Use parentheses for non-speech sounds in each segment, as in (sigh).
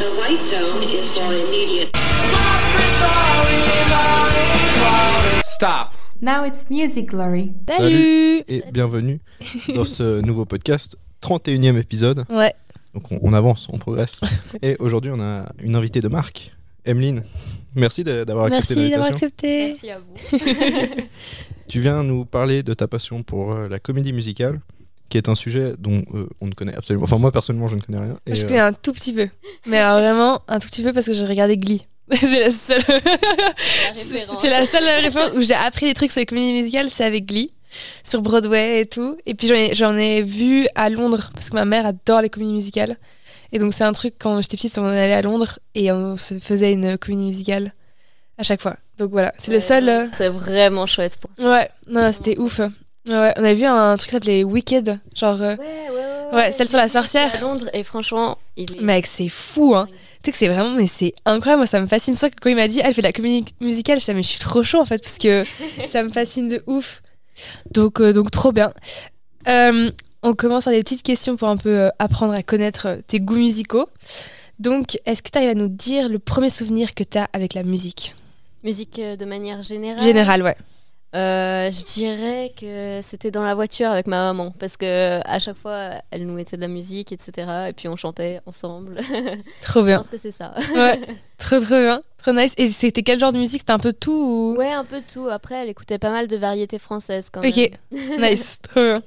The white zone is for immediate. Stop. Now it's music glory. Salut et bienvenue dans ce (laughs) nouveau podcast, 31e épisode. Ouais, Donc on, on avance, on progresse. (laughs) Et aujourd'hui, on a une invitée de marque, Emeline. Merci d'a- d'avoir accepté merci d'avoir accepté. Merci à vous. (laughs) Tu viens nous parler de ta passion pour euh, la comédie musicale, qui est un sujet dont euh, on ne connaît absolument. Enfin, moi personnellement, je ne connais rien. Et, je euh, connais un tout petit peu. Mais alors vraiment, un tout petit peu parce que j'ai regardé Glee. (laughs) c'est la seule. (laughs) c'est la seule référence où j'ai appris des trucs sur les comédies musicales, c'est avec Glee, sur Broadway et tout. Et puis j'en ai, vu à Londres parce que ma mère adore les comédies musicales. Et donc c'est un truc quand j'étais petite, on allait à Londres et on se faisait une comédie musicale à chaque fois. Donc voilà, c'est le seul. euh, C'est vraiment chouette pour ça. Ouais, non, c'était ouf. Ouais, on a vu un truc qui s'appelait Wicked, genre. euh, Ouais, ouais, ouais. Ouais, celle sur la sorcière. À Londres, et franchement, il est. Mec, c'est fou, hein. Tu sais que c'est vraiment, mais c'est incroyable. Moi, ça me fascine. Soit que quand il m'a dit, ah, elle fait de la comédie musicale, je disais, mais je suis trop chaud en fait, parce que (laughs) ça me fascine de ouf. Donc, euh, donc trop bien. Euh, on commence par des petites questions pour un peu euh, apprendre à connaître tes goûts musicaux. Donc, est-ce que tu arrives à nous dire le premier souvenir que tu as avec la musique? Musique de manière générale? Générale, ouais. Euh, je dirais que c'était dans la voiture avec ma maman parce que à chaque fois elle nous mettait de la musique etc et puis on chantait ensemble. (laughs) Trop je bien. pense que c'est ça. Ouais, (laughs) trop trop bien. Trop nice. Et c'était quel genre de musique? C'était un peu tout ou... Ouais un peu tout. Après elle écoutait pas mal de variétés françaises quand Ok, même. nice. (laughs) Trop bien.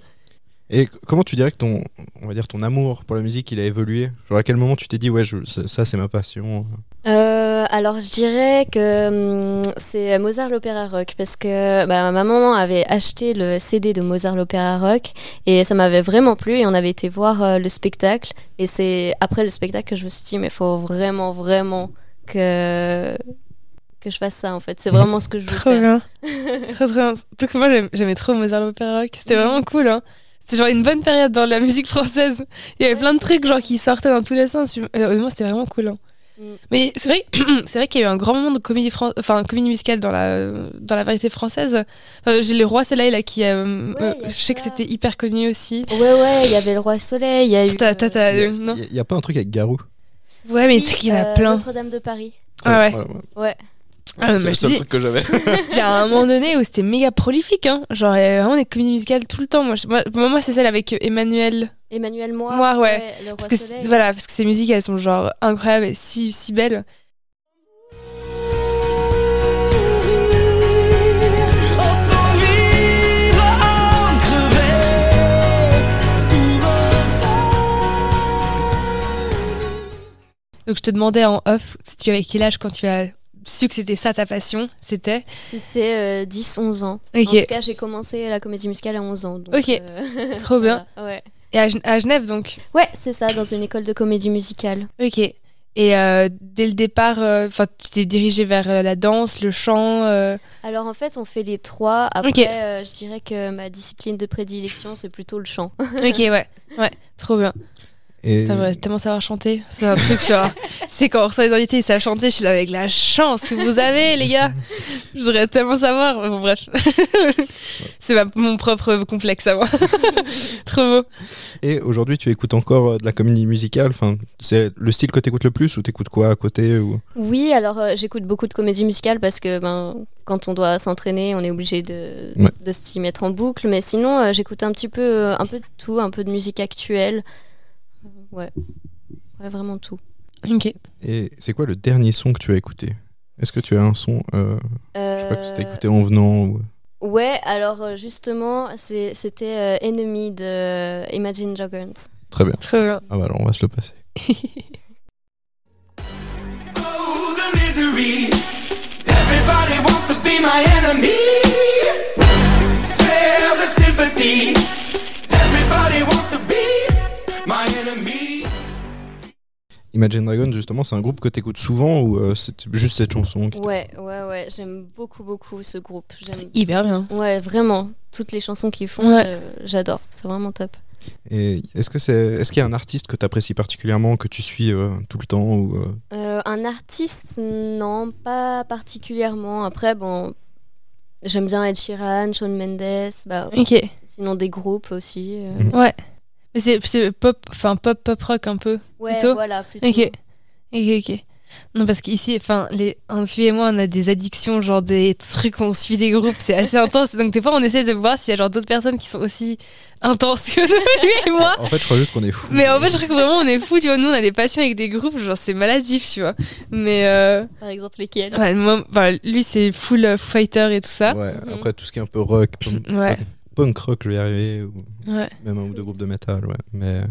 Et comment tu dirais que ton, on va dire ton amour pour la musique, il a évolué? Genre à quel moment tu t'es dit ouais, je- ça c'est ma passion Euh, alors je dirais que hum, c'est Mozart l'opéra rock parce que bah, ma maman avait acheté le CD de Mozart l'opéra rock et ça m'avait vraiment plu et on avait été voir euh, le spectacle et c'est après le spectacle que je me suis dit mais faut vraiment vraiment que que je fasse ça en fait c'est vraiment ce que je veux Trop faire. bien. (laughs) trop trop bien. Que moi j'aimais trop Mozart l'opéra rock. C'était vraiment cool. Hein. C'était genre une bonne période dans la musique française. Il y avait plein de trucs genre qui sortaient dans tous les sens. Euh, Honnêtement, c'était vraiment cool. hein. Mm. Mais c'est vrai, (clears throat) c'est vrai qu'il y a eu un grand moment de comédie, fran- enfin, comédie musicale dans la, dans la variété française. Enfin, J'ai les Rois Soleil là qui. euh, Ouais, euh, je sais que c'était hyper connu aussi. Ouais ouais il y avait le roi soleil il y a eu Il y, a- euh, non. il y a- il y a pas un truc avec Garou? Ouais, mais oui, tu sais qu'il y en a plein. Notre-Dame de Paris Ah ouais. Ouais (laughs) Ah, C'est le seul dis- truc que j'avais. (laughs) Il y a un moment donné où c'était méga prolifique, hein. Genre, il y avait vraiment des comédies musicales tout le temps. Moi, je- moi, moi, moi, c'est celle avec euh, Emmanuel. Emmanuel Moir Moir, ouais. le roi Parce que, soleil voilà, parce que ces musiques, elles sont genre incroyables et si, si belles. Donc, je te demandais en off, si tu avais quel âge quand tu as su que c'était ça ta passion C'était C'était 10-11 ans. En tout cas, j'ai commencé la comédie musicale à 11 ans. donc, Ok. euh, trop bien. (laughs) voilà, ouais, Et à, Gen- à Genève, donc ouais c'est ça, dans une école de comédie musicale. Ok. Et euh, dès le départ, euh, enfin, tu t'es dirigé vers euh, la danse, le chant. euh, Alors en fait, on fait les trois. Après, Ok. euh, je dirais que ma discipline de prédilection, c'est plutôt le chant. Ok, ouais, ouais, trop bien. Et J'aimerais tellement savoir chanter. C'est un truc genre, (laughs) c'est quand on reçoit les invités, ils savent chanter. Je suis là avec la chance que vous avez, les gars. (laughs) Je voudrais tellement savoir. Bon, bref, (laughs) c'est mon propre complexe à moi. trop beau. Et aujourd'hui, tu écoutes encore euh, de la comédie musicale? Enfin, c'est le style que t'écoutes le plus ou t'écoutes quoi à côté ou... Oui, alors euh, j'écoute beaucoup de comédie musicale parce que ben, quand on doit s'entraîner, on est obligé de, Ouais. de s'y mettre en boucle. Mais sinon, euh, j'écoute un petit peu, un peu de tout, un peu de musique actuelle. Euh, Ouais. Ouais, vraiment tout. Ok. Et c'est quoi le dernier son que tu as écouté? Est-ce que tu as un son euh, Je sais pas si t'as Euh, écouté en venant ou... Ouais, alors euh, justement, c'était euh, Enemy de Imagine Dragons. Très bien. Trop bien. Ah bah alors on va se le passer. (laughs) Oh, the misery. Everybody wants to be my enemy. Spare the sympathy. Everybody wants to be my enemy. Imagine Dragons, justement, c'est un groupe que t'écoutes souvent ou euh, c'est juste cette chanson qui Ouais, ouais, ouais, j'aime beaucoup, beaucoup ce groupe. C'est hyper bien. Ouais, vraiment. Toutes les chansons qu'ils font, Ouais. euh, j'adore. C'est vraiment top. Et est-ce que c'est, est-ce qu'il y a un artiste que t'apprécies particulièrement, que tu suis euh, tout le temps ou euh, Euh, un artiste, non, pas particulièrement. Après, bon, j'aime bien Ed Sheeran, Shawn Mendes, bah, Ok. sinon des groupes aussi. euh. Mhm. Ouais. Mais c'est c'est pop, enfin pop, pop rock un peu. Ouais, Plutôt voilà, plutôt. Ok. Ok, ok. Non, parce qu'ici, enfin, les, entre lui et moi, on a des addictions, genre des trucs, on suit des groupes, c'est assez (laughs) intense. Donc, des fois, on essaie de voir s'il y a genre d'autres personnes qui sont aussi intenses que (laughs) lui et moi. En fait, je crois juste qu'on est fou. Mais en fait, je crois que vraiment, on est fous, tu vois. Nous, on a des passions avec des groupes, genre, c'est maladif, tu vois. Mais, euh, Par exemple, lesquels? ouais, moi, enfin, lui, c'est full euh, Fighter et tout ça. Ouais, après tout ce qui est un peu rock, Ouais. Punk rock, je vais y arriver, ou Ouais. même un ou deux groupes de métal, ouais. Mais,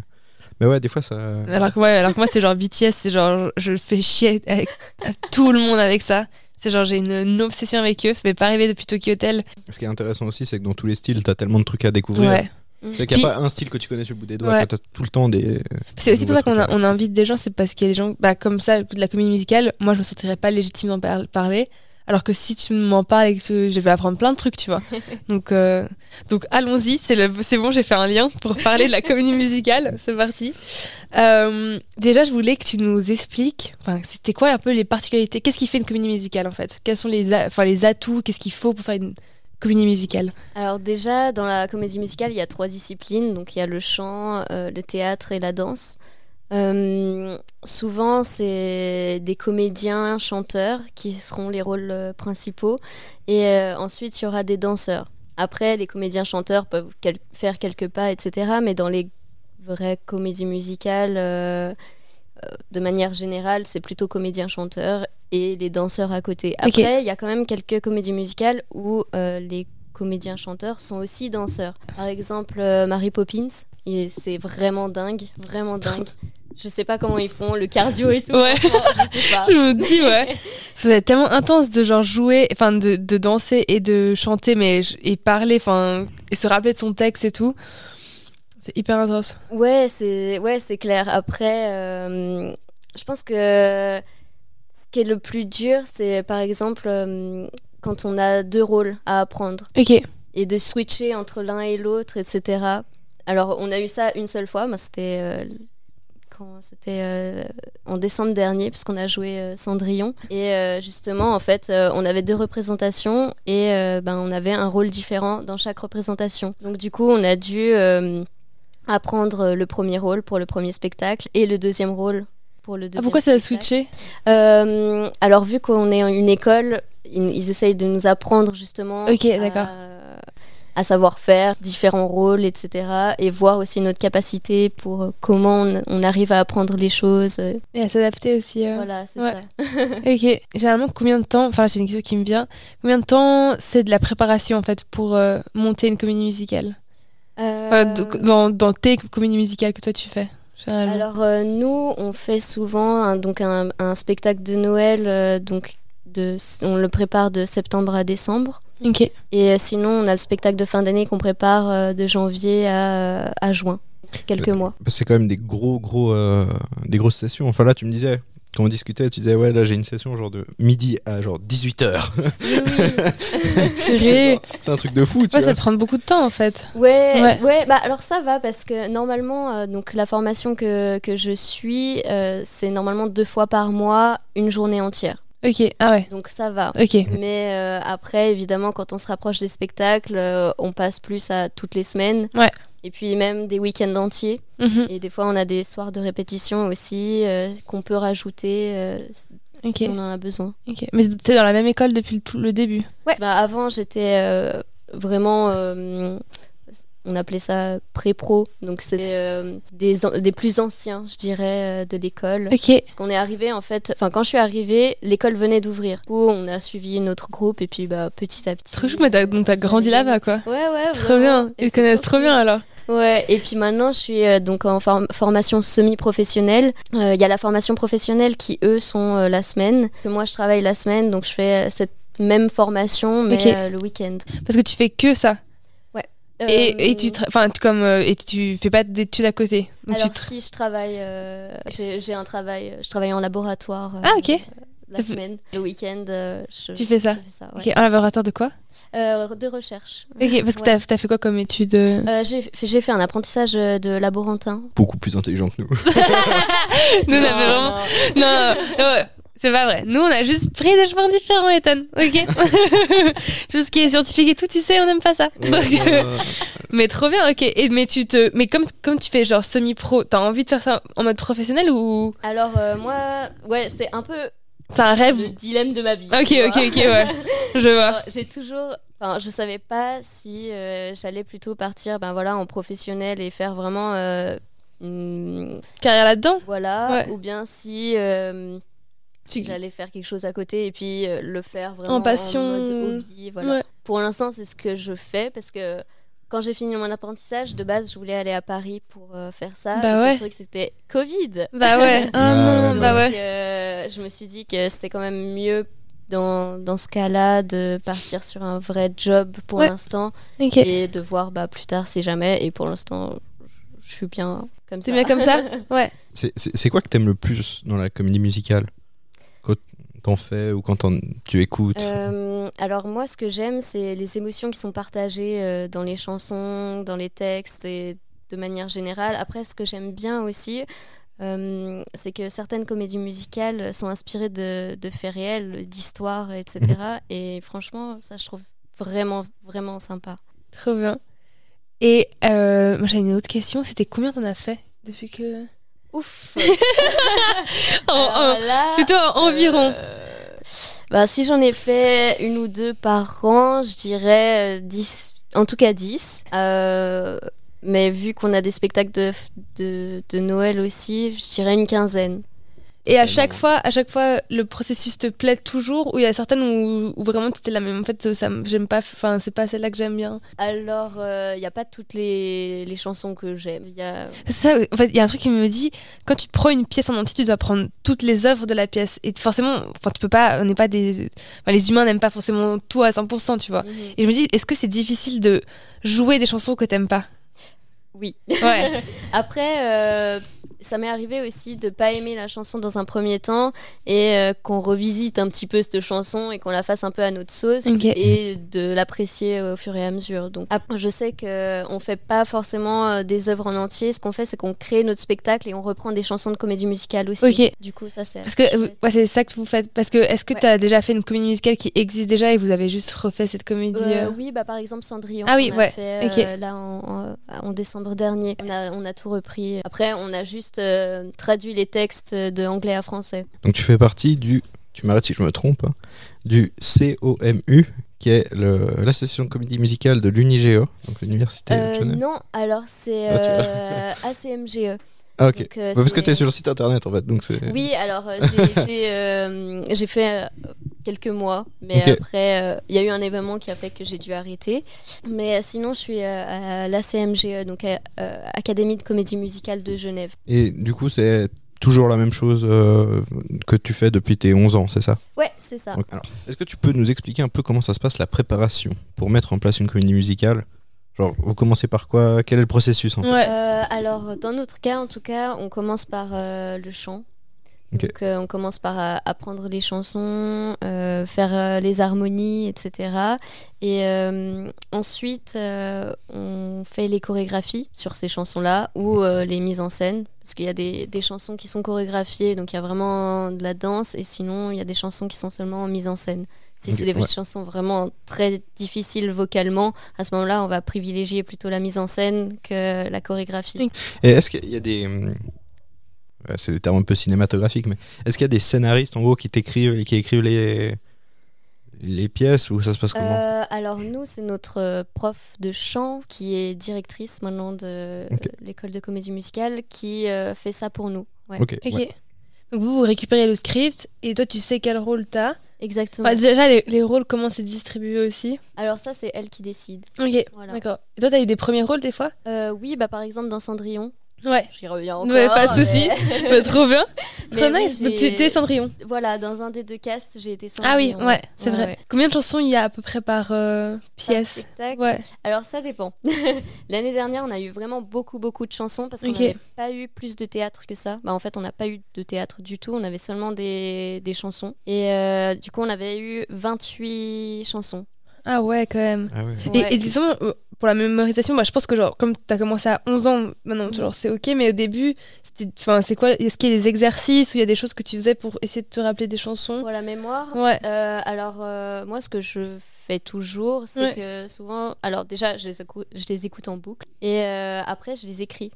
mais ouais, des fois ça. Alors que, ouais, alors que moi, c'est genre BTS, c'est genre, je fais chier avec à tout le monde avec ça. C'est genre, j'ai une, une obsession avec eux. Ça m'est pas arrivé depuis Tokyo Hotel. Ce qui est intéressant aussi, c'est que dans tous les styles, t'as tellement de trucs à découvrir. Ouais. C'est qu'il n'y a Puis- pas un style que tu connais sur le bout des doigts, Ouais. t'as tout le temps des. C'est aussi pour ça qu'on on invite des gens, c'est parce qu'il y a des gens, bah, comme ça, de la comédie musicale, moi je me sentirais pas légitime d'en par- parler. Alors que si tu m'en parles et que je vais apprendre plein de trucs, tu vois. (laughs) donc, euh, donc allons-y, c'est bon, j'ai fait un lien pour parler de la comédie musicale, (laughs) c'est parti. Euh, déjà, je voulais que tu nous expliques, c'était quoi un peu les particularités, qu'est-ce qui fait une comédie musicale en fait? Quels sont les, a- enfin, les atouts, qu'est-ce qu'il faut pour faire une comédie musicale? Alors déjà, dans la comédie musicale, il y a trois disciplines. Donc il y a le chant, euh, le théâtre et la danse. Euh, souvent, c'est des comédiens, chanteurs qui seront les rôles euh, principaux. Et euh, ensuite, il y aura des danseurs. Après, les comédiens, chanteurs peuvent quel- faire quelques pas, etc. Mais dans les vraies comédies musicales, euh, de manière générale, c'est plutôt comédiens, chanteurs et les danseurs à côté. Après, il y a quand même quelques comédies musicales où les comédiens chanteurs sont aussi danseurs. Par exemple, Mary Poppins, et c'est vraiment dingue, vraiment (laughs) dingue. Je sais pas comment ils font, le cardio et tout. Ouais. je sais pas. Je me dis, ouais. (laughs) Ça va être tellement intense de genre jouer, enfin de, de danser et de chanter, mais et parler, enfin, et se rappeler de son texte et tout. C'est hyper intense. Ouais, c'est ouais, c'est clair. Après, euh, je pense que ce qui est le plus dur, c'est par exemple euh, quand on a deux rôles à apprendre Ok. et de switcher entre l'un et l'autre, etc. Alors, on a eu ça une seule fois. Moi, c'était euh, quand c'était euh, en décembre dernier, puisqu'on a joué euh, Cendrillon. Et euh, justement, en fait, on avait deux représentations et ben, on avait un rôle différent dans chaque représentation. Donc, du coup, on a dû apprendre le premier rôle pour le premier spectacle et le deuxième rôle pour le deuxième. Ah, pourquoi ça a switché? Alors, vu qu'on est une école, ils, ils essayent de nous apprendre justement Ok, d'accord. à savoir faire différents rôles, etc. Et voir aussi notre capacité pour euh, comment on, arrive à apprendre les choses. euh, Et à s'adapter aussi. euh. Voilà, c'est ouais. ça. (laughs) Ok. Généralement, combien de temps, enfin, c'est une question qui me vient. Combien de temps c'est de la préparation en fait pour euh, monter une comédie musicale? Euh, dans, dans tes comédies musicales que toi tu fais alors, euh, nous, on fait souvent un, donc un, un spectacle de Noël. euh, donc de, on le prépare de septembre à décembre. Ok. Et euh, sinon, on a le spectacle de fin d'année qu'on prépare euh, de janvier à, à juin. Quelques Euh, mois. C'est quand même des gros, gros, euh, des grosses sessions. Enfin là, tu me disais, quand on discutait, tu disais, ouais, là j'ai une session genre de midi à genre 18h. (laughs) Purée. c'est un truc de fou, tu Ouais, vois. ça prend beaucoup de temps en fait. Ouais, Ouais. ouais. bah alors ça va parce que normalement, euh, donc la formation que, que je suis, euh, c'est normalement deux fois par mois, une journée entière. Ok. Ah ouais. Donc ça va. Ok. Mais euh, après, évidemment, quand on se rapproche des spectacles, euh, on passe plus à toutes les semaines. Ouais. Et puis même des week-ends entiers. Mhm. Et des fois, on a des soirs de répétition aussi euh, qu'on peut rajouter si on en a besoin. Ok. Mais t'es dans la même école depuis le, tout le début? Ouais. Bah, avant, j'étais vraiment. On appelait ça pré-pro. Donc, c'est euh, des, plus anciens, je dirais, euh, de l'école. Ok. Parce qu'on est arrivé, en fait. Enfin, quand je suis arrivée, l'école venait d'ouvrir. Coup, on a suivi notre groupe et puis, bah, petit à petit. Trop chou, mais t'as, donc t'as ça grandi là-bas quoi. Ouais, ouais. Trop vraiment. bien. Ils te connaissent trop bien alors. Ouais, et puis maintenant, je suis euh, donc en form- formation semi-professionnelle. Euh, Il y a la formation professionnelle qui, eux, sont la semaine. Moi, je travaille la semaine, donc je fais cette même formation, mais le week-end. Parce que tu fais que ça. Euh, Et, et tu, tra- enfin, tu- comme, euh, et tu fais pas d'études à côté. Donc Alors, tu si je travaille, euh, j'ai un travail, je travaille en laboratoire. euh, Ah, ok. La Ça fait- semaine. Le week-end, euh, je, Tu fais ça je fais ça, ouais. Ok, un laboratoire de quoi Euh, de recherche. Ok, parce que Ouais. t'as, fait quoi comme étude euh Euh, j'ai fait- j'ai fait un apprentissage euh, de laborantin. Beaucoup plus intelligent que nous. (laughs) Nous, on avait vraiment. Non, non, ouais. C'est pas vrai. Nous, on a juste pris des chemins différents, Ethan. Ok. (laughs) tout ce qui est scientifique et tout, tu sais, on n'aime pas ça. Donc, Euh, (laughs) mais trop bien. Ok. Et mais tu te, mais comme comme tu fais genre semi-pro, t'as envie de faire ça en mode professionnel ou? Alors euh, moi, ouais, c'est un peu t'as un rêve? le dilemme de ma vie. Ok, ok, ok, ouais. (laughs) Je vois. J'ai toujours, enfin, je savais pas si euh, j'allais plutôt partir, ben voilà, en professionnel et faire vraiment, euh, une- Carrière là-dedans? voilà, Ouais. ou bien si, euh, j'allais faire quelque chose à côté et puis euh, le faire vraiment passion. mode hobby, voilà. Ouais. Pour l'instant, c'est ce que je fais parce que quand j'ai fini mon apprentissage, de base, je voulais aller à Paris pour euh, faire ça. Bah ouais. truc, c'était Covid. Bah ouais. (laughs) Ah non, bah ouais. euh, je me suis dit que c'était quand même mieux dans, dans ce cas-là de partir sur un vrai job pour Ouais. l'instant et de voir bah, plus tard si jamais. Et pour l'instant, je suis bien comme ça. C'est bien comme ça. (laughs) Ouais. C'est quoi que t'aimes le plus dans la comédie musicale? T'en fais ou quand tu écoutes Euh, alors moi, ce que j'aime, c'est les émotions qui sont partagées euh, dans les chansons, dans les textes et de manière générale. Après, ce que j'aime bien aussi, euh, c'est que certaines comédies musicales sont inspirées de, de faits réels, d'histoires, etc. Et franchement, ça, je trouve vraiment, vraiment sympa. Trop bien. Et euh, moi j'avais une autre question. C'était combien t'en as fait depuis que Ouf (laughs) En- en- Alors là, Plutôt en- environ. euh, bah, si j'en ai fait une ou deux par an, je dirais euh, 10, en tout cas 10. Euh, mais vu qu'on a des spectacles de, de, de Noël aussi, je dirais une quinzaine. Et à chaque fois, à chaque fois, le processus te plaît toujours ou il y a certaines où, où vraiment c'était la même? En fait, ça, j'aime pas. Enfin, c'est pas celle-là que j'aime bien. Alors, il n'y a pas toutes les, les chansons que j'aime. Il y a... C'est ça. En fait, il y a un truc qui me dit quand tu prends une pièce en entier, tu dois prendre toutes les œuvres de la pièce. Et forcément, enfin, tu peux pas. On n'est pas des. enfin, les humains n'aiment pas forcément tout à 100%, tu vois. Et je me dis, est-ce que c'est difficile de jouer des chansons que t'aimes pas? Oui. Ouais. (laughs) Après, euh, ça m'est arrivé aussi de pas aimer la chanson dans un premier temps et euh, qu'on revisite un petit peu cette chanson et qu'on la fasse un peu à notre sauce et de l'apprécier au fur et à mesure. Donc, après, je sais que on fait pas forcément euh, des œuvres en entier. Ce qu'on fait, c'est qu'on crée notre spectacle et on reprend des chansons de comédie musicale aussi. Du coup, ça c'est. Parce que ouais, c'est ça que vous faites. Parce que est-ce que Ouais. tu as déjà fait une comédie musicale qui existe déjà et vous avez juste refait cette comédie Euh, oui, bah, par exemple Cendrillon. Ah oui, qu'on a ouais, fait, là en, en- en décembre dernier. On a, on a tout repris. Après, on a juste euh, traduit les textes de anglais à français. Donc tu fais partie du, tu m'arrêtes si je me trompe, hein, du COMU, qui est l'association de comédie musicale de l'UNIGE, donc l'université Euh, non, alors c'est Ah, tu- euh, (laughs) ACMGE. Ah ok. Donc, euh, Ouais, parce que tu es sur le site internet en fait, donc c'est... Oui, alors j'ai fait quelques mois, mais après euh, il y a eu un événement qui a fait que j'ai dû arrêter. Mais euh, sinon, je suis euh, à l'ACMGE, donc euh, euh, Académie de comédie musicale de Genève. Et du coup c'est toujours la même chose euh, que tu fais depuis tes 11 ans, c'est ça? Ouais, c'est ça. Alors, Est-ce que tu peux nous expliquer un peu comment ça se passe la préparation pour mettre en place une comédie musicale? Genre, vous commencez par quoi? Quel est le processus en fait? Ouais. Euh, alors, dans notre cas, en tout cas, on commence par euh, le chant. Donc, euh, on commence par euh, apprendre les chansons, euh, faire les harmonies, etc. Et ensuite, on fait les chorégraphies sur ces chansons-là ou les mises en scène. Parce qu'il y a des, des chansons qui sont chorégraphiées, donc il y a vraiment de la danse. Et sinon, il y a des chansons qui sont seulement en mise en scène. Si c'est des ouais. chansons vraiment très difficiles vocalement, à ce moment-là, on va privilégier plutôt la mise en scène que la chorégraphie. Et est-ce qu'il y a des... ouais, c'est des termes un peu cinématographiques, mais est-ce qu'il y a des scénaristes en gros qui t'écrivent et qui écrivent les... les pièces ou ça se passe comment Euh, alors nous, c'est notre euh, prof de chant qui est directrice maintenant de l'école de comédie musicale qui euh, fait ça pour nous. Ouais, Ok. Ouais. Donc vous, vous récupérez le script et toi, tu sais quel rôle t'as. exactement. Enfin, déjà, les, les rôles, comment c'est distribué aussi. Alors ça, c'est elle qui décide. Ok, Voilà. d'accord. Et toi, t'as eu des premiers rôles des fois Euh, oui, bah par exemple dans Cendrillon, Ouais. j'y reviens encore. Ouais, pas de mais- souci. (laughs) Bah, trop bien. (laughs) Mais Trop oui, nice. Donc tu t'es Cendrillon. Voilà, dans un des deux casts, j'ai été Ah oui, Cendrillon. ouais, c'est Ouais, vrai. ouais. Combien de chansons il y a à peu près par euh, Par pièce spectacle. Ouais. Alors ça dépend. (laughs) L'année dernière, on a eu vraiment beaucoup beaucoup de chansons parce qu'on Ok. n'avait pas eu plus de théâtre que ça. Bah, en fait, on n'a pas eu de théâtre du tout. On avait seulement des, des chansons. Et euh, du coup, on avait eu 28 chansons. Ah ouais, quand même. Ah ouais. Et, Ouais. et disons, euh, pour la mémorisation, bah, je pense que genre, comme tu as commencé à 11 ans, maintenant, genre, c'est ok, mais au début, c'est quoi Est-ce qu'il y a des exercices ou il y a des choses que tu faisais pour essayer de te rappeler des chansons? Pour la mémoire, Ouais. Euh, alors, euh, moi, ce que je fais toujours, c'est Ouais. que souvent. Alors, déjà, je les, écoute, je les écoute en boucle. Et euh, après, je les écris.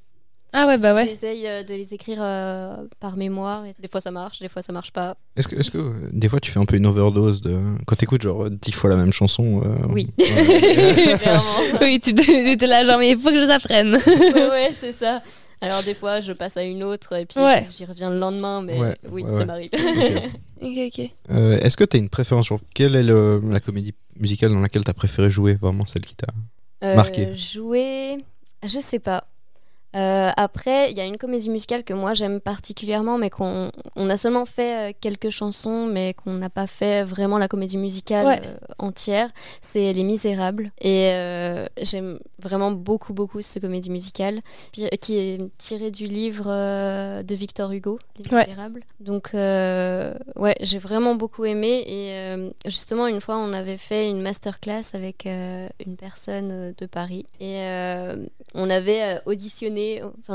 Ah ouais, bah ouais. J'essaye euh, de les écrire euh, par mémoire. Et des fois, ça marche, des fois, ça marche pas. Est-ce que, est-ce que euh, des fois tu fais un peu une overdose de quand t'écoutes genre dix fois la même chanson euh, Oui. (laughs) ouais. (laughs) Oui, tu étais là, genre, mais il faut que je apprenne. (laughs) ouais, ouais, c'est ça. Alors, des fois, je passe à une autre et puis Ouais. j'y reviens le lendemain. Mais Ouais, oui, ouais, ça ouais. m'arrive. Ok. ok, ok. Euh, Est-ce que t'as une préférence sur quelle est le- la comédie musicale dans laquelle t'as préféré jouer vraiment celle qui t'a Marqué? Jouer, je sais pas. Euh, après, il y a une comédie musicale que moi j'aime particulièrement, mais qu'on on a seulement fait euh, quelques chansons, mais qu'on n'a pas fait vraiment la comédie musicale Ouais. euh, entière. C'est Les Misérables. Et euh, j'aime vraiment beaucoup, beaucoup cette comédie musicale, qui est tirée du livre de Victor Hugo, Les Ouais. Misérables. Donc, ouais, j'ai vraiment beaucoup aimé. Et justement, une fois, on avait fait une masterclass avec une personne de Paris. Et on avait euh,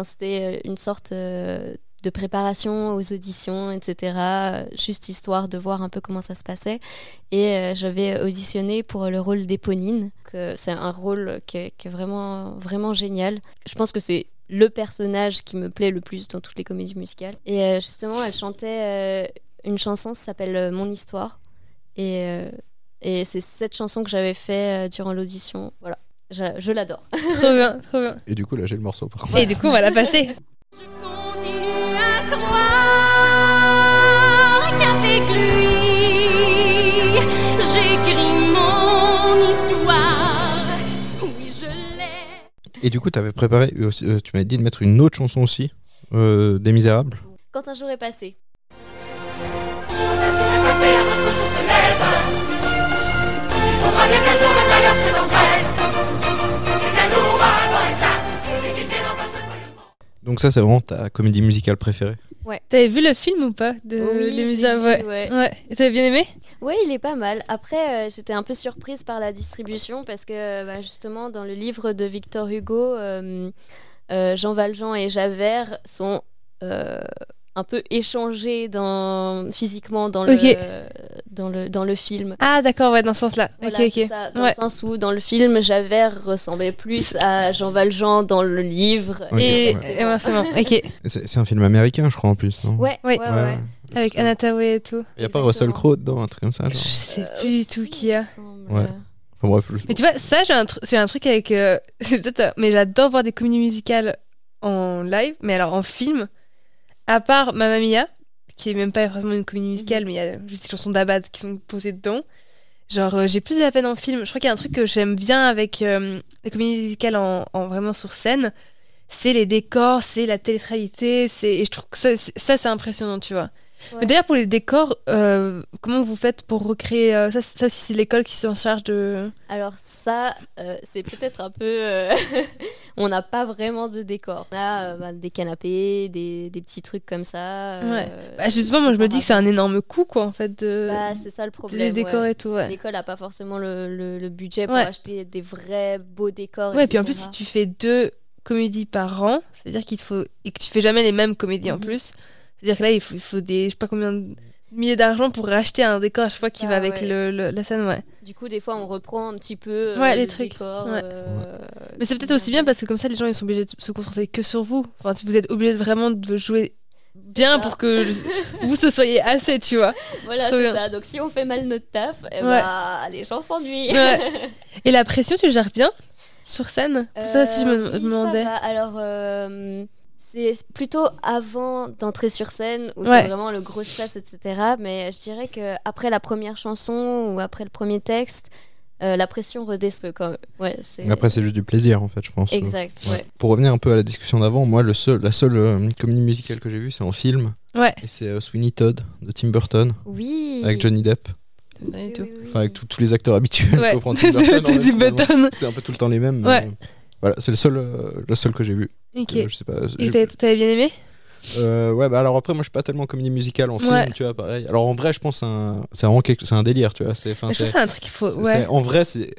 c'était euh, une sorte euh, de préparation aux auditions, etc. euh, Juste histoire de voir un peu comment ça se passait. Et j'avais auditionné pour le rôle d'Éponine, c'est un rôle qui est, vraiment, vraiment génial. Je pense que c'est le personnage qui me plaît le plus dans toutes les comédies musicales. Et justement, elle chantait une chanson qui s'appelle Mon histoire. Et, et c'est cette chanson que j'avais fait durant l'audition. Voilà, je, je l'adore. (laughs) Trop bien, trop bien. Et du coup là j'ai le morceau par contre. Et du coup, on va la passer. continue à croire qu'avec lui, j'écris mon histoire. Oui, je l'ai. Et du coup t'avais préparé euh, aussi- euh, tu m'avais dit de mettre une autre chanson aussi euh, des Misérables. Quand un jour est passé. Donc ça c'est vraiment ta comédie musicale préférée. T'avais vu le film ou pas de Oui, Les Ouais. ouais. ouais. T'avais bien aimé? Oui, il est pas mal. Après, euh, j'étais un peu surprise par la distribution parce que bah, justement, dans le livre de Victor Hugo, euh, euh, Jean Valjean et Javert sont euh, un peu échangés dans, physiquement dans le, dans, le, dans le film. Ah, d'accord, ouais, dans ce sens-là. Voilà, ok, c'est ok. ça, dans Ouais. le sens où dans le film, Javert ressemblait plus à Jean Valjean dans le livre. Et ouais. inversement, ok. C'est un film américain je crois en plus. Non? Ouais, Ouais. ouais, ouais. ouais. Avec Anna Tawai et tout. Il y a pas. Russell Crowe dedans un truc comme ça Je genre. sais Euh, plus du tout qui y a. Ouais. Enfin bref. je- Mais tu vois, ça, j'ai un, j'ai un truc avec. euh, (laughs) c'est peut-être. euh, mais j'adore voir des comédies musicales en live, mais alors en film. À part Mamma Mia, qui est même pas vraiment une comédie musicale, mais il y a juste des chansons d'Abad qui sont posées dedans. Genre, euh, j'ai plus de la peine en film. Je crois qu'il y a un truc que j'aime bien avec euh, les comédies musicales en, en vraiment sur scène. C'est les décors, c'est la télé-réalité, c'est et je trouve que ça, c'est- ça c'est impressionnant, tu vois. Ouais. Mais d'ailleurs pour les décors, euh, comment vous faites pour recréer euh, ça, ça aussi c'est l'école qui s'en charge de. Alors ça, euh, c'est peut-être un peu... (laughs) on n'a pas vraiment de décor. On a bah, des canapés, des, des petits trucs comme ça. Ouais. Bah, justement, moi je me dis que c'est un énorme coût quoi en fait de, Bah, c'est ça le de problème. les décorer ouais. et tout. Ouais. L'école n'a pas forcément le, le- le budget pour acheter des vrais beaux décors. Ouais, puis en plus si tu fais deux comédies par an, c'est-à-dire qu'il faut et que tu fais jamais les mêmes comédies en Mhm. plus, c'est-à-dire que là il faut, il faut des je sais pas combien de milliers d'argent pour racheter un décor à chaque fois qui va avec ouais. le, le- la scène, ouais. Du coup, des fois, on reprend un petit peu euh, Ouais, les le trucs. décor, Ouais. euh, Mais c'est peut-être aussi bien parce que comme ça les gens ils sont obligés de se concentrer que sur vous. Enfin, si vous êtes obligé de vraiment de jouer bien ça. pour que (laughs) vous ce soyez assez, tu vois. Voilà, c'est ça. Donc, si on fait mal notre taf, eh Ouais. bah, les gens s'ennuient. Ouais. (laughs) Et la pression, tu gères bien sur scène? Ça aussi, je me Euh, ça demandais. va. Alors, euh, c'est plutôt avant d'entrer sur scène où Ouais. c'est vraiment le gros stress, etc. Mais je dirais que après la première chanson ou après le premier texte, euh, la pression redescend quand même. Ouais, c'est Après c'est juste du plaisir en fait je pense. exact. Ouais. Ouais. Pour revenir un peu à la discussion d'avant, moi le seul, la seule euh, comédie musicale que j'ai vue c'est en film Ouais. et c'est euh, Sweeney Todd de Tim Burton Oui. avec Johnny Depp. Oui, oui, oui. Enfin avec tous- les acteurs habituels. Ouais. (laughs) Tim (laughs) Burton. C'est un peu tout le temps les mêmes. mais, Ouais. euh, Voilà, c'est le seul, euh, le seul que j'ai vu. Ok. Euh, je sais pas. Et j'ai- t'avais bien aimé? Euh, ouais, bah alors après, moi je suis pas tellement comédie musicale en film, Ouais. tu vois, pareil. Alors en vrai, je pense que c'est un, c'est vraiment quelque- c'est un délire, tu vois. C'est, enfin, Je c'est- pense que c'est un truc qu'il faut. c'est- Ouais. c'est- en vrai, c'est,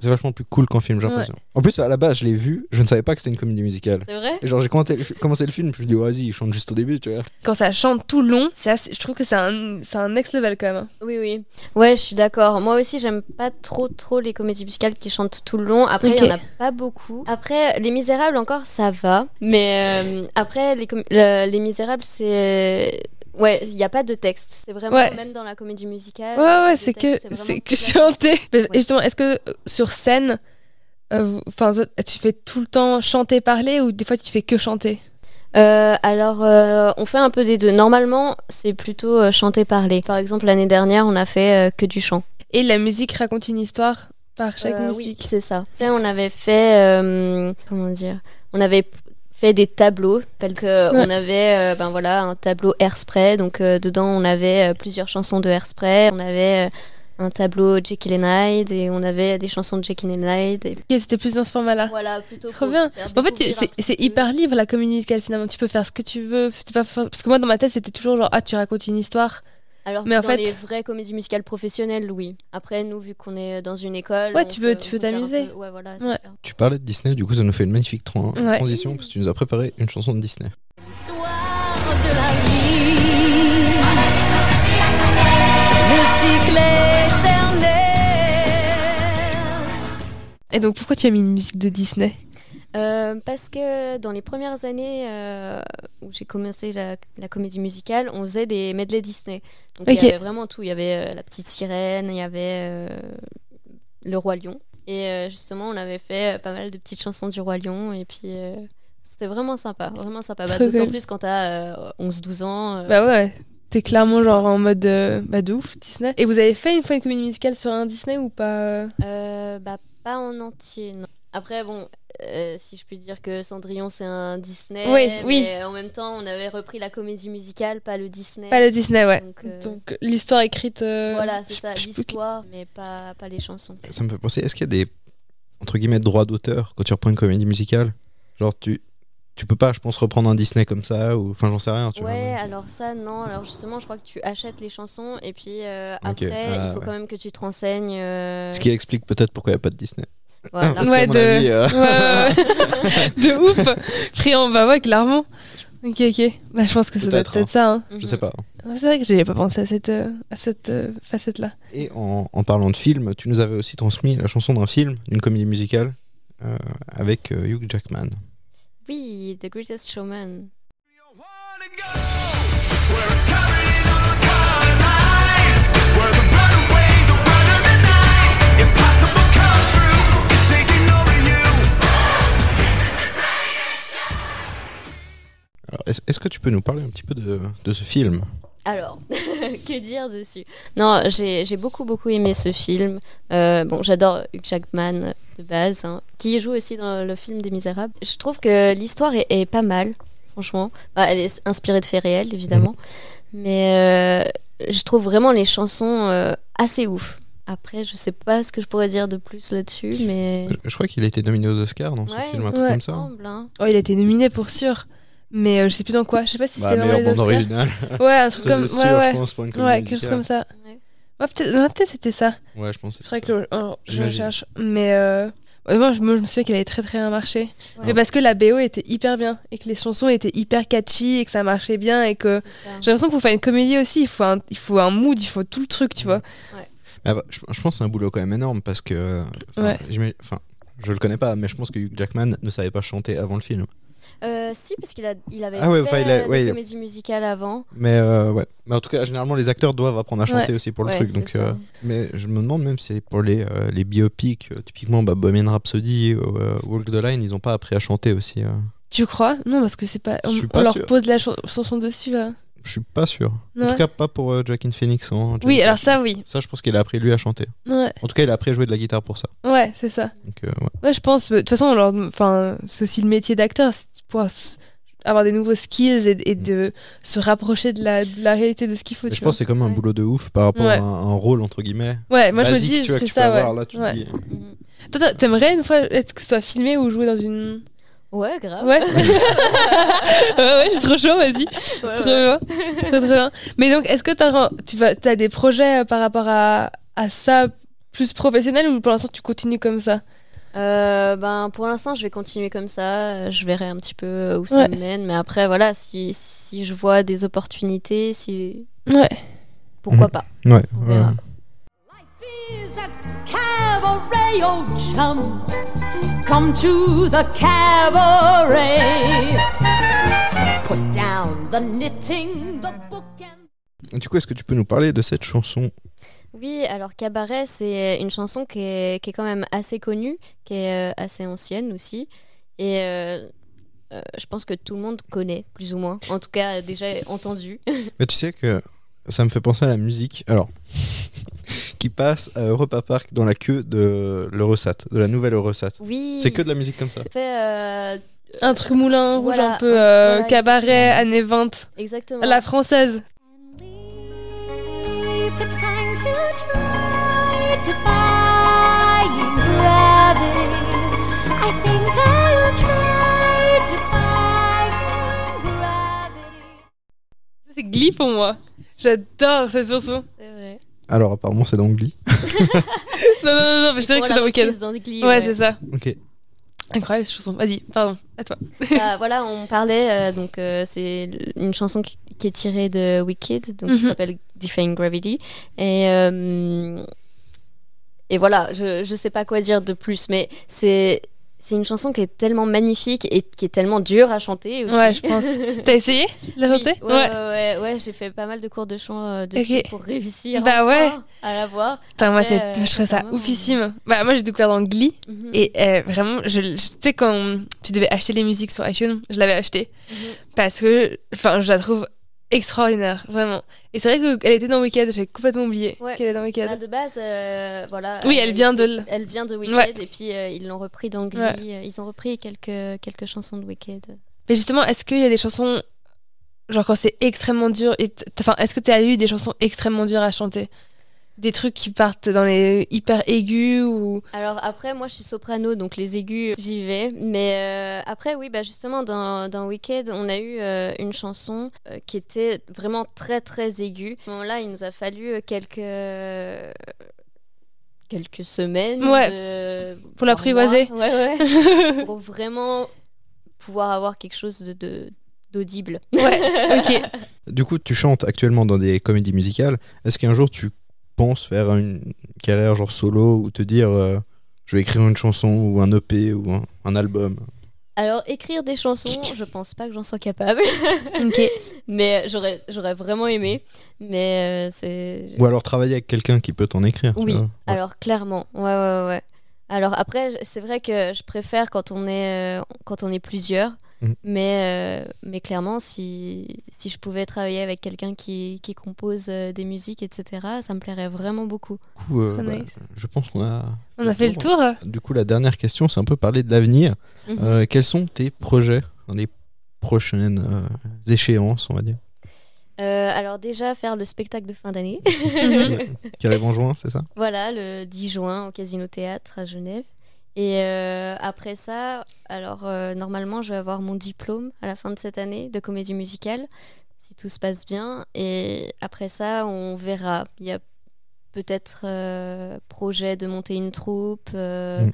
c'est vachement plus cool qu'en film, j'ai Ouais. l'impression. En plus, à la base, je l'ai vu, je ne savais pas que c'était une comédie musicale. C'est vrai Et genre, j'ai commencé, commencé le film, je me dis, vas-y, il chante juste au début, tu vois. Quand ça chante tout le long, c'est assez- je trouve que c'est un, c'est un next level quand même. hein. Oui, oui. Ouais, je suis d'accord. Moi aussi, j'aime pas trop, trop les comédies musicales qui chantent tout le long. Après, il Ok. y en a pas beaucoup. Après, Les Misérables, encore, ça va. Mais euh, après, les, com- le- les Misérables, c'est. Ouais, il n'y a pas de texte. C'est vraiment, Ouais. même dans la comédie musicale. Ouais, ouais, c'est que, c'est que chanter. Justement, est-ce que euh, sur scène, euh, enfin, tu fais tout le temps chanter, parler ou des fois tu fais que chanter? Euh, alors, euh, on fait un peu des deux. Normalement, c'est plutôt euh, chanter-parler. Par exemple, l'année dernière, on a fait que du chant. Et la musique raconte une histoire par chaque Euh, oui, musique? c'est ça. On avait fait, comment dire, on avait fait des tableaux, tels que Ouais. on avait, euh, ben voilà, un tableau Airspray. Donc euh, dedans, on avait euh, plusieurs chansons de Airspray. On avait un tableau Jekyll and Hyde et on avait des chansons de Jekyll and Hyde. Et Ok, c'était plus dans ce format-là. voilà, plutôt. Trop bien. En fait, c'est hyper libre la comédie musicale finalement. Tu peux faire ce que tu veux. Pas Parce que moi, dans ma tête, c'était toujours genre, ah, tu racontes une histoire. Alors, mais en dans fait- les vraies comédies musicales professionnelles, oui. Après, nous, vu qu'on est dans une école, Ouais, tu peux- peut- tu t'amuser. peu- Ouais, voilà, Ouais. c'est ça. Tu parlais de Disney, du coup, ça nous fait une magnifique Ouais. transition parce que tu nous as préparé une chanson de Disney. L'histoire de la vie, le cycle éternel. Et donc, pourquoi tu as mis une musique de Disney? Euh, parce que dans les premières années euh, où j'ai commencé la, la comédie musicale, on faisait des medley Disney. Donc il y avait vraiment tout. Il y avait euh, La Petite Sirène, il y avait Le Roi Lion. Et justement, on avait fait pas mal de petites chansons du Roi Lion. Et puis, c'était vraiment sympa. Vraiment sympa. Bah, D'autant cool. plus quand t'as euh, 11-12 ans. Bah ouais. T'es clairement genre en mode euh, bah de ouf Disney. Et vous avez fait une fois une comédie musicale sur un Disney ou pas Euh, bah, pas en entier, non. Après, bon, euh, si je puis dire que Cendrillon, c'est un Disney. Oui, mais oui. en même temps, on avait repris la comédie musicale, pas le Disney. Pas le Disney, ouais. Donc, euh, Donc l'histoire écrite. euh, voilà, c'est ça, l'histoire, mais pas, pas les chansons. Ça me fait penser, est-ce qu'il y a des, entre guillemets, droits d'auteur quand tu reprends une comédie musicale? Genre, tu, tu peux pas, je pense, reprendre un Disney comme ça, ou enfin, j'en sais rien, tu Ouais, vois. alors ça, non. Alors justement, je crois que tu achètes les chansons et puis euh, après, ah, il faut ouais. quand même que tu te renseignes. euh, Ce qui explique peut-être pourquoi il n'y a pas de Disney. Voilà. Parce Ouais, de- avis, euh, Ouais, (laughs) de ouf. Friand, bah ouais, clairement. Ok, ok. Bah je pense que ça doit être ça. hein. je sais pas. Ouais, C'est vrai que j'avais pas pensé à cette, euh, à cette euh, facette-là. Et en, en parlant de film, tu nous avais aussi transmis la chanson d'un film, d'une comédie musicale, euh, avec euh, Hugh Jackman. Oui, The Greatest Showman. Alors, est-ce que tu peux nous parler un petit peu de, de ce film? Alors, (laughs) que dire dessus? Non, j'ai j'ai beaucoup beaucoup aimé ce film. Euh, bon, j'adore Hugh Jackman de base, hein, qui joue aussi dans le film des Misérables. Je trouve que l'histoire est, est pas mal, franchement. Bah, elle est inspirée de faits réels, évidemment, mais euh, je trouve vraiment les chansons euh, assez ouf. Après, je sais pas ce que je pourrais dire de plus là-dessus, mais Je, je crois qu'il a été nominé aux Oscars dans ce ouais, film, il un truc comme ça. semble. hein. Oh, il a été nominé pour sûr. Mais euh, je sais plus dans quoi. Je sais pas si Bah, c'était meilleure bande originale. (laughs) Ouais, un truc Ça, comme ouais, sûr, ouais. je pense, pour une comédie Ouais, quelque chose comme ça. Ouais. Ouais, peut-être ouais, c'était ça. Ouais, je pense. c'est que oh, je recherche. Mais euh, ouais, moi, je, moi, je me souviens qu'elle avait très très bien marché. Ouais. Mais parce que la BO était hyper bien et que les chansons étaient hyper catchy et que ça marchait bien et que j'ai l'impression que pour faire une comédie aussi, il faut un, il faut un mood, il faut tout le truc, tu vois. Ah bah, je, je pense que c'est un boulot quand même énorme parce que. Ouais. Enfin, je le connais pas, mais je pense que Hugh Jackman ne savait pas chanter avant le film. Euh, si, parce qu'il a, il avait Ah ouais, fait enfin, il a- ouais, des il- comédies musicales avant. Mais euh, ouais. Mais en tout cas, généralement, les acteurs doivent apprendre à chanter Ouais. aussi pour le Ouais, truc. Donc, euh, mais je me demande même si pour les, euh, les biopics, euh, typiquement bah, Bohemian Rhapsody ou euh, Walk the Line, ils ont pas appris à chanter aussi. euh. Tu crois? Non, parce que c'est pas. Je On, suis on pas leur pose la chan- chanson dessus là. Je suis pas sûr. En tout cas, pas pour euh, Joaquin Phoenix. hein, Oui, alors ça, oui. Ça, je pense qu'il a appris lui à chanter. Ouais, En tout cas, il a appris à jouer de la guitare pour ça. ouais, c'est ça. Donc, euh, ouais. Je pense. De toute façon, on leur- enfin, c'est aussi le métier d'acteur, s- avoir des nouveaux skills et, et de se rapprocher de la, de la réalité de ce qu'il faut. Tu je pense que c'est comme un boulot de ouf par rapport à un, un rôle, entre guillemets. Ouais, moi je me dis, c'est ça, ouais. avoir, là, tu toi, t'aimerais une fois être que ce soit filmé ou jouer dans une. Ouais, grave. Ouais. (laughs) ouais, ouais, je suis trop chaud, vas-y. Ouais, Trop ouais. bien. Trop, bien. Mais donc, est-ce que t'as, tu vas, as des projets euh, par rapport à, à ça plus professionnel ou pour l'instant tu continues comme ça? Euh, ben, pour l'instant, je vais continuer comme ça. Je verrai un petit peu où ça Ouais. me mène. Mais après, voilà, si, si je vois des opportunités, si... Ouais. pourquoi Mhm. pas? Ouais, On ouais. verra. is a cabaret, old chum. Come to the cabaret. Put down the knitting, the book and Du coup, est-ce que tu peux nous parler de cette chanson? Oui, alors Cabaret, c'est une chanson qui est, qui est quand même assez connue, qui est euh, assez ancienne aussi. Et euh, euh, je pense que tout le monde connaît, plus ou moins. En tout cas, déjà entendu. Mais tu sais que ça me fait penser à la musique. Alors, (laughs) qui passe à Europa Park dans la queue de l'Eurosat, de la nouvelle Eurosat. Oui. C'est que de la musique comme ça. fait euh, Un truc moulin rouge Voilà, un peu euh, voilà, cabaret exactement. années 20. exactement. À la française. C'est Glee pour moi. J'adore cette chanson. C'est vrai. Alors, apparemment, c'est dans Glee. (laughs) Non, non, non, non mais c'est vrai que c'est dans Weekend. dans Glee, Ouais, c'est ça. Ok. Incroyable cette chanson. Vas-y, pardon, à toi. Bah, (laughs) voilà, on parlait, euh, donc euh, c'est une chanson qui, qui est tirée de Wicked, donc qui Mhm. s'appelle Defying Gravity. Et, euh, et voilà, je, je sais pas quoi dire de plus, mais c'est. C'est une chanson qui est tellement magnifique et qui est tellement dure à chanter aussi. Ouais, je pense. (laughs) T'as essayé de la Oui, chanter ouais, ouais, ouais, ouais, j'ai fait pas mal de cours de chant euh, dessus Ok. pour réussir Bah enfin ouais. à la voir. Putain, moi, euh, je trouve ça oufissime. Bah, moi, j'ai découvert dans Glee. Mhm. Et euh, vraiment, je, je- tu sais, quand tu devais acheter les musiques sur iTunes, je l'avais acheté. Mhm. Parce que, enfin, je la trouve extraordinaire, vraiment. Et c'est vrai qu'elle était dans Wicked, j'avais complètement oublié Ouais. qu'elle est dans Wicked. De base, euh, voilà. Oui, elle vient de était- Elle vient de Wicked Ouais. et puis euh, ils l'ont repris dans Glee. Ouais. Euh, Ils ont repris quelques, quelques chansons de Wicked. Mais justement, est-ce qu'il y a des chansons, genre quand c'est extrêmement dur, et enfin, est-ce que tu as eu des chansons extrêmement dures à chanter? Des trucs qui partent dans les hyper aigus ou. Alors après, moi je suis soprano, donc les aigus, j'y vais. Mais euh, après, oui, bah justement, dans, dans Wicked, on a eu euh, une chanson euh, qui était vraiment très très aiguë. À ce moment-là, il nous a fallu euh, quelques. quelques semaines Ouais. de- Pour l'apprivoiser. Ouais, ouais. (laughs) pour vraiment pouvoir avoir quelque chose de- de d'audible. Ouais, ok. (laughs) Du coup, tu chantes actuellement dans des comédies musicales. Est-ce qu'un jour tu penses faire une carrière genre solo ou te dire euh, je vais écrire une chanson ou un EP ou un, un album Alors, écrire des chansons, je pense pas que j'en sois capable. (laughs) ok. Mais j'aurais, j'aurais vraiment aimé. Mais euh, c'est. Ou alors travailler avec quelqu'un qui peut t'en écrire Oui. Ouais. alors clairement. Ouais, ouais, ouais. Alors après, c'est vrai que je préfère quand on est, euh, quand on est plusieurs. Mhm. Mais, euh, mais clairement, si, si je pouvais travailler avec quelqu'un qui, qui compose euh, des musiques, etc., ça me plairait vraiment beaucoup. Du coup, euh, bah, je pense qu'on a. On a fait le tour. Du coup, la dernière question, c'est un peu parler de l'avenir. Mhm. Euh, quels sont tes projets dans les prochaines euh, échéances, on va dire? Euh, alors déjà, faire le spectacle de fin d'année. (laughs) Qui arrive en juin, c'est ça? Voilà, le 10 juin au Casino Théâtre à Genève. Et euh, après ça, alors euh, normalement, je vais avoir mon diplôme à la fin de cette année de comédie musicale, si tout se passe bien. Et après ça, on verra. Il y a peut-être euh, projet de monter une troupe euh, Mm.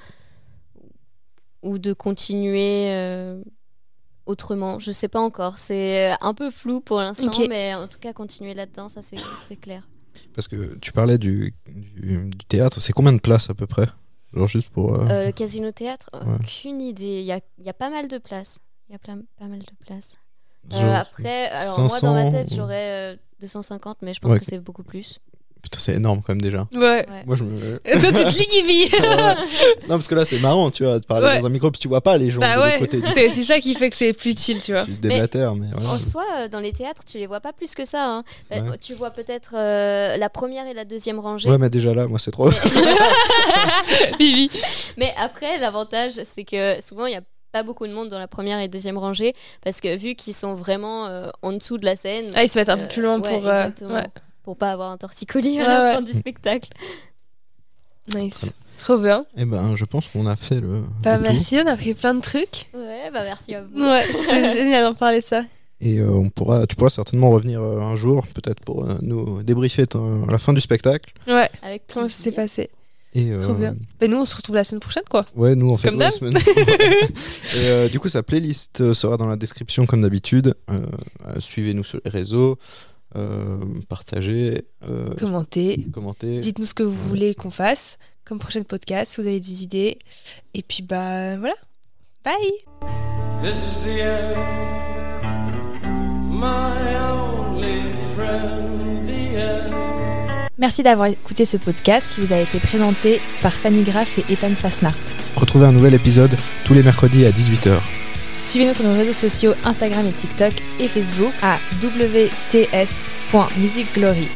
ou de continuer euh, autrement. Je sais pas encore. C'est un peu flou pour l'instant, mais en tout cas, continuer là-dedans, ça c'est c'est clair. Parce que tu parlais du, du, du théâtre, c'est combien de places à peu près? Genre juste pour. euh, Euh, le casino théâtre, aucune idée. Il y a, y a pas mal de places. Il y a plein- pas mal de places. Euh, après, alors moi dans ma 500 tête ou- j'aurais euh, 250, mais je pense Ouais. que c'est beaucoup plus. Putain, c'est énorme quand même déjà. Ouais. Ouais. Moi, je me. Toi, tu te (laughs) non, parce que là, c'est marrant, tu vois, de parler Ouais. dans un micro, parce que tu vois pas les gens de Bah l'autre ouais. côté. C'est c'est ça qui fait que c'est plus chill, tu vois. Tu mais voilà. En soi, euh, dans les théâtres, tu les vois pas plus que ça. hein. Bah. Tu vois peut-être euh, la première et la deuxième rangée. Ouais, mais déjà là, moi, c'est trop. Vivi. (laughs) Mais après, l'avantage, c'est que souvent, il y a pas beaucoup de monde dans la première et deuxième rangée parce que vu qu'ils sont vraiment euh, en dessous de la scène, Ah, ils se mettent un peu plus loin ouais, pour. euh, exactement. Pour pas avoir un torticolis à la ouais. fin du spectacle. Nice. Trop bien. Eh ben, je pense qu'on a fait le. Bah, le tour. merci, on a appris plein de trucs. Ouais, bah merci à vous. Ouais, c'était (laughs) génial d'en parler ça. Et euh, on pourra, tu pourras certainement revenir euh, un jour, peut-être pour euh, nous débriefer ton- la fin du spectacle. Ouais, Avec comment ça s'est passé Et, euh, Trop bien. Ben, nous, on se retrouve la semaine prochaine, quoi. Ouais, nous on fait Comme d'hab. semaine. (laughs) (laughs) et euh, du coup, sa playlist sera dans la description comme d'habitude. Euh, euh, Suivez-nous sur les réseaux, euh, partagez, euh, Commentez. commentez. Dites-nous ce que vous voulez qu'on fasse comme prochain podcast, si vous avez des idées. Et puis, bah, voilà. Bye This is the end, my only friend, the end. Merci d'avoir écouté ce podcast qui vous a été présenté par Fanny Graff et Ethan Fasnart. Retrouvez un nouvel épisode tous les mercredis à 18h. Suivez-nous sur nos réseaux sociaux Instagram et TikTok et Facebook à wts.musicglory.